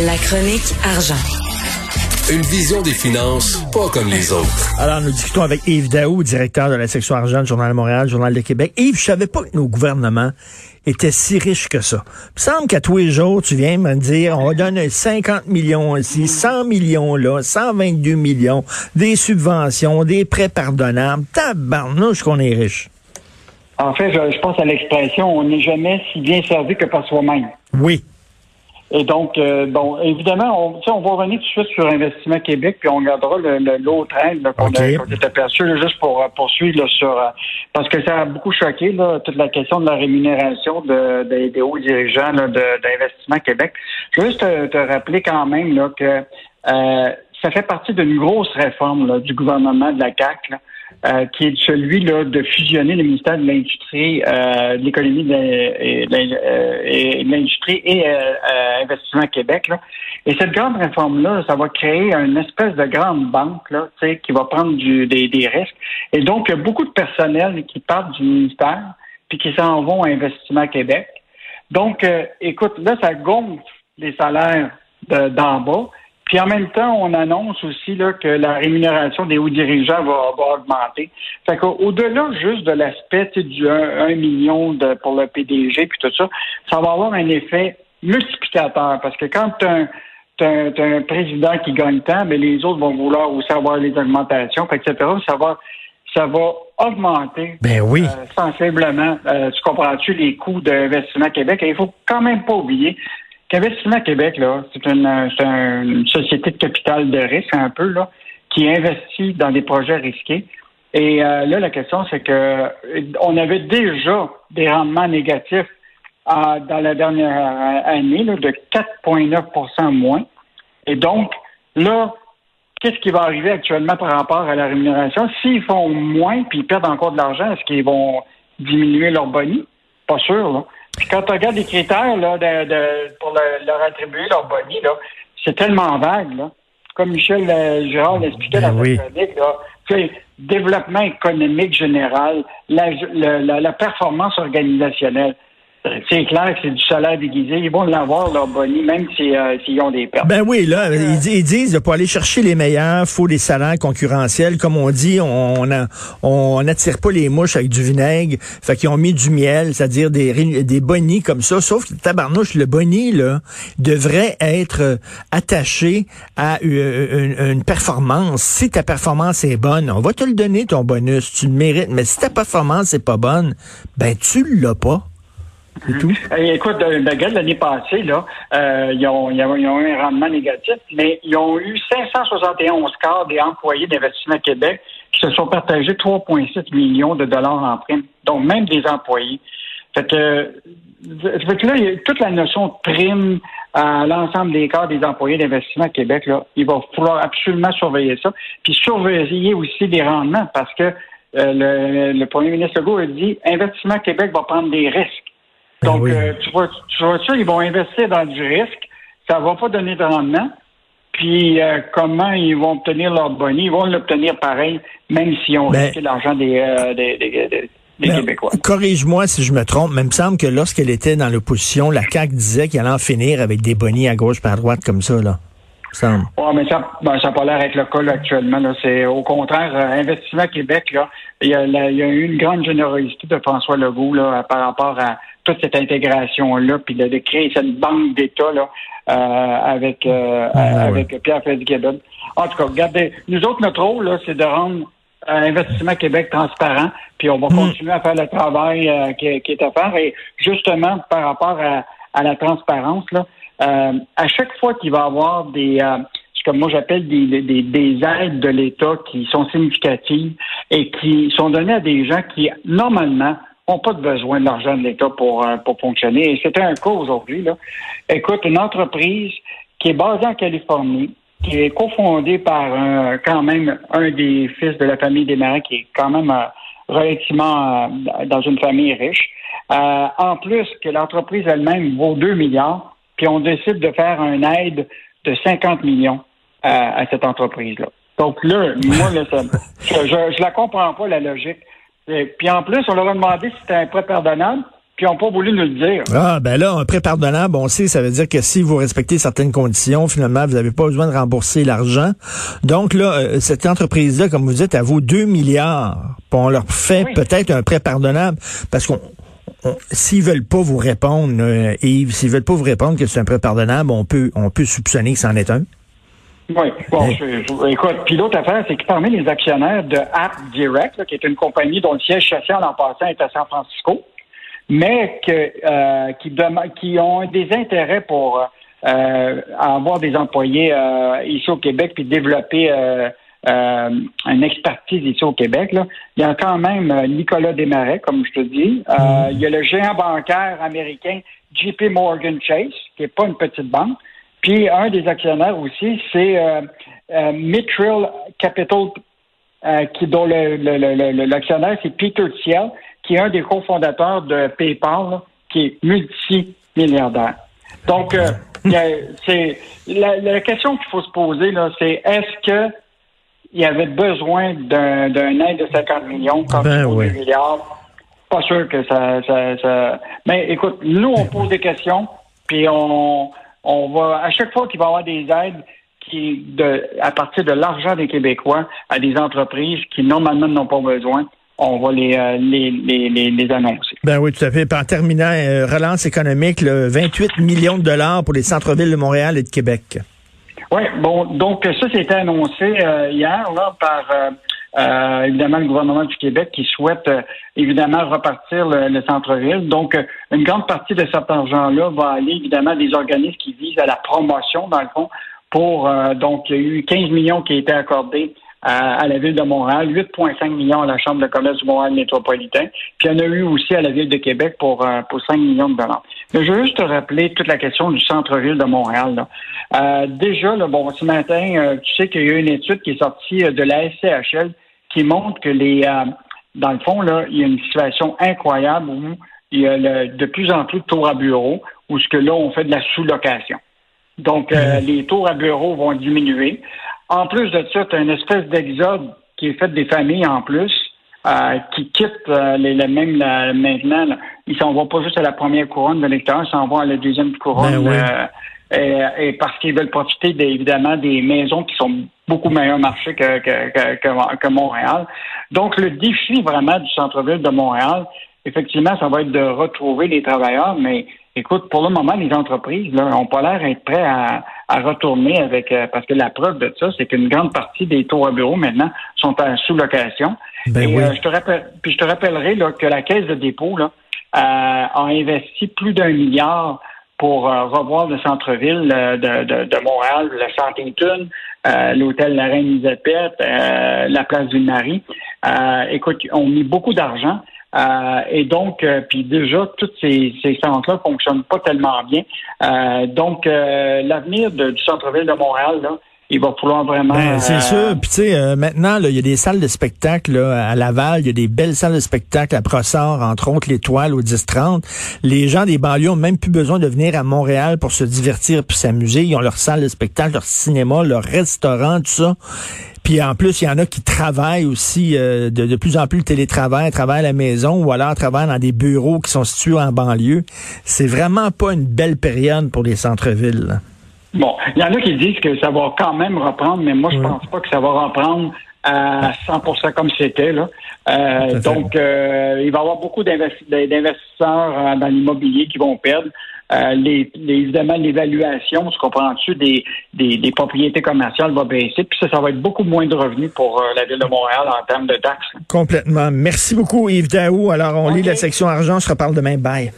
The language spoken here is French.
La chronique argent. Une vision des finances pas comme les autres. Alors, nous discutons avec Yves Daou, directeur de la section argent du Journal de Montréal, Journal de Québec. Yves, je savais pas que nos gouvernements étaient si riches que ça. Il me semble qu'à tous les jours, tu viens me dire, on donne 50 millions ici, 100 millions là, 122 millions, des subventions, des prêts pardonnables. Tabarnouche qu'on est riche. En fait, je, je pense à l'expression on n'est jamais si bien servi que par soi-même. Oui. Et donc, euh, bon, évidemment, on, on va revenir tout de suite sur Investissement Québec, puis on regardera l'autre angle qu'on a- est aperçu, là, juste pour euh, poursuivre là, sur... euh, parce que ça a beaucoup choqué, là, toute la question de la rémunération de, des- des hauts dirigeants d'Investissement Québec. Je veux juste te, te rappeler quand même là, que euh, ça fait partie d'une grosse réforme là, du gouvernement de la CAQ, là, euh, qui est celui là, de fusionner le ministère de l'Industrie, euh, de l'Économie de euh, l'Industrie et Investissement Québec. Et cette grande réforme-là, ça va créer une espèce de grande banque qui va prendre des, risques. Et donc, il y a beaucoup de personnel qui partent du ministère puis qui s'en vont à Investissement Québec. Donc, écoute, là, ça gonfle les salaires de- d'en bas. Puis en même temps, on annonce aussi là, que la rémunération des hauts dirigeants va, va augmenter. Fait qu'au-delà juste de l'aspect du 1, million de, pour le PDG puis tout ça, ça va avoir un effet multiplicateur. Parce que quand tu as un, t'as un, un président qui gagne tant, mais les autres vont vouloir aussi avoir les augmentations, etc. Ça va, ça va augmenter Ben oui. euh, sensiblement, euh, tu comprends-tu, les coûts d'Investissement Québec? Et il faut quand même pas oublier qu'Investissement Québec, là, c'est une, euh, une société de capital de risque, un peu, là, qui investit dans des projets risqués. Et euh, là, la question, c'est que euh, on avait déjà des rendements négatifs euh, dans la dernière euh, année là, de 4,9% moins. Et donc, là, qu'est-ce qui va arriver actuellement par rapport à la rémunération? S'ils font moins puis ils perdent encore de l'argent, est-ce qu'ils vont diminuer leur boni? Pas sûr, là. Puis quand tu regardes les critères là, de, de- pour le- leur attribuer leur boni, là, c'est tellement vague, là. Comme Michel euh, Girard l'expliquait Ben dans oui. là, tu sais, développement économique général, la, la- la- la performance organisationnelle. Euh, C'est clair que c'est du salaire déguisé. Ils vont l'avoir, leur boni, même si, euh, s'ils ont des pertes. Ben oui, là, ils, ils disent pour aller chercher les meilleurs, faut des salaires concurrentiels. Comme on dit, on a- on n'attire pas les mouches avec du vinaigre. Fait qu'ils ont mis du miel, c'est-à-dire des, des bonnies comme ça. Sauf que tabarnouche, le boni, là, devrait être euh, attaché à une, une performance. Si ta performance est bonne, on va te le donner, ton bonus. Tu le mérites. Mais si ta performance est pas bonne, ben tu l'as pas. Eh, Écoute, l'année passée, là, euh, ils, ont, eu un rendement négatif, mais ils ont eu 571 cas des employés d'Investissement Québec qui se sont partagés 3,6 millions de dollars en prime. Donc, même des employés. Fait que, fait que là, il y a toute la notion de prime à l'ensemble des cadres des employés d'Investissement Québec, là, il va falloir absolument surveiller ça. Puis surveiller aussi les rendements parce que euh, le, le premier ministre Legault a dit Investissement Québec va prendre des risques. Ben Donc, oui. euh, tu vois, tu vois ça, ils vont investir dans du risque. Ça va pas donner de rendement. Puis, euh, comment ils vont obtenir leur boni? Ils vont l'obtenir pareil, même s'ils ont Ben- risqué l'argent des, euh, des, des, des- des Ben, Québécois. Corrige-moi si je me trompe, mais il me semble que lorsqu'elle était dans l'opposition, la CAQ disait qu'elle allait en finir avec des bonnies à gauche et à droite comme ça, là. Semble. Ouais, mais ça ben, ça n'a pas l'air avec le cas là, actuellement. Là. C'est au contraire, euh, Investissement Québec, là, il y, a, la- il y a eu une grande générosité de François Legault là, par rapport à toute cette intégration-là, puis de, de créer cette banque d'État là, euh, avec, euh, Ah, ouais. avec Pierre Fitzgibbon. En tout cas, regardez, nous autres, notre rôle, là, c'est de rendre euh, Investissement Québec transparent, puis on va continuer à faire le travail euh, qui, qui est à faire. Et justement, par rapport à, à la transparence, là, euh, à chaque fois qu'il va y avoir des, euh, ce que moi j'appelle des, des, des aides de l'État qui sont significatives et qui sont données à des gens qui, normalement, n'ont pas de besoin de l'argent de l'État pour, euh, pour fonctionner. Et c'était un cas aujourd'hui. Écoute, une entreprise qui est basée en Californie, qui est cofondée par quand même un des fils de la famille des marins, qui est quand même euh, relativement euh, dans une famille riche. En plus que l'entreprise elle-même vaut 2 milliards, puis on décide de faire une aide de 50 millions à, cette entreprise-là. Donc là, moi, je, je, je la comprends pas, la logique. Et puis en plus, on leur a demandé si c'était un prêt pardonnable. puis ils n'ont pas voulu nous le dire. Ah, ben là, un prêt pardonnable, on sait, ça veut dire que si vous respectez certaines conditions, finalement, vous n'avez pas besoin de rembourser l'argent. Donc là, euh, cette entreprise-là, comme vous dites, elle vaut 2 milliards. Puis on leur fait peut-être un prêt pardonnable parce qu'on s'ils veulent pas vous répondre, euh, Yves, s'ils veulent pas vous répondre que c'est un prêt pardonnable, on peut, on peut soupçonner que c'en est un. Oui, bon, je, écoute, puis l'autre affaire, c'est que parmi les actionnaires de App Direct, qui est une compagnie dont le siège social en passant est à San Francisco, mais que, euh, qui, qui ont des intérêts pour euh, avoir des employés euh, ici au Québec puis développer euh, euh, une expertise ici au Québec. Là. Il y a quand même Nicolas Desmarais, comme je te dis. Mm. Il y a le géant bancaire américain JP Morgan Chase, qui n'est pas une petite banque. Puis un des actionnaires aussi, c'est Mitchell Capital, qui dont l'actionnaire, c'est Peter Thiel, qui est un des cofondateurs de PayPal, qui est multimilliardaire. Donc, euh, c'est la, question qu'il faut se poser, là, c'est est-ce que il y avait besoin d'un aide de 50 millions quand ben, il milliards? Pas sûr que ça, ça, Mais écoute, nous, on pose des questions, puis on, on va, à chaque fois qu'il va y avoir des aides, qui, de, à partir de l'argent des Québécois à des entreprises qui normalement n'ont pas besoin, on va les, euh, les, les, les, annoncer. Ben oui, tout à fait. en terminant, euh, relance économique, 28 millions de dollars pour les centres-villes de Montréal et de Québec. Oui, bon, donc ça, c'était annoncé euh, hier là, par évidemment le gouvernement du Québec qui souhaite évidemment repartir le, centre-ville. Donc, une grande partie de cet argent-là va aller évidemment à des organismes qui visent à la promotion, dans le fond, pour donc il y a eu 15 millions qui ont été accordés à, la ville de Montréal, 8,5 millions à la Chambre de commerce du Montréal métropolitain, puis il y en a eu aussi à la ville de Québec pour, euh, pour 5 millions de dollars. Mais je veux juste te rappeler toute la question du centre-ville de Montréal. Euh, déjà, là, bon, ce matin, euh, tu sais qu'il y a eu une étude qui est sortie de la SCHL qui montre que les dans le fond, là, il y a une situation incroyable où il y a de plus en plus de tours à bureaux, où ce que là, on fait de la sous-location. Donc, mmh. les tours à bureaux vont diminuer. En plus de ça, tu as une espèce d'exode qui est fait des familles en plus, euh, qui quittent euh, les, les, même maintenant. Ils s'en vont pas juste à la première couronne de l'électeur, ils s'en vont à la deuxième couronne. Ben euh, et, parce qu'ils veulent profiter évidemment des maisons qui sont beaucoup meilleurs marché que, que, que, que, Montréal. Donc, le défi vraiment du centre-ville de Montréal, effectivement, ça va être de retrouver les travailleurs, mais écoute, pour le moment, les entreprises n'ont pas l'air d'être prêts à, retourner avec euh, parce que la preuve de ça, c'est qu'une grande partie des tours à bureau maintenant sont en sous-location. Ben Et euh, je te rappelle, puis je te rappellerai là, que la Caisse de dépôt là, euh, a investi plus d'un milliard pour revoir le centre-ville de, de, de, Montréal, le Santé-Tune, l'hôtel La Reine Elisabeth, la place du Marie. écoute, on mis beaucoup d'argent. Euh, et donc, euh, puis déjà, toutes ces, ces centres-là fonctionnent pas tellement bien. Euh, donc, l'avenir du centre-ville de Montréal, là, il va falloir vraiment. Ben, c'est sûr. Puis tu sais, maintenant, il y a des salles de spectacle à Laval, il y a des belles salles de spectacle à Brossard, entre autres l'Étoile au 10-30. Les gens des banlieues ont même plus besoin de venir à Montréal pour se divertir puis s'amuser. Ils ont leur salle de spectacle, leur cinéma, leur restaurant, tout ça. Puis en plus, il y en a qui travaillent aussi euh, de, plus en plus le télétravail, travaillent à la maison ou alors travaillent dans des bureaux qui sont situés en banlieue. C'est vraiment pas une belle période pour les centres-villes. Bon, il y en a qui disent que ça va quand même reprendre, mais moi, je pense pas que ça va reprendre à 100% comme c'était. là. Euh, donc, euh, il va y avoir beaucoup d'investisseurs dans l'immobilier qui vont perdre. Euh, les, évidemment, l'évaluation, ce qu'on prend dessus des, des, propriétés commerciales va baisser. Puis ça, ça va être beaucoup moins de revenus pour euh, la Ville de Montréal en termes de taxes. Complètement. Merci beaucoup, Yves Daou. Alors, on lit la section argent. On se reparle demain. Bye.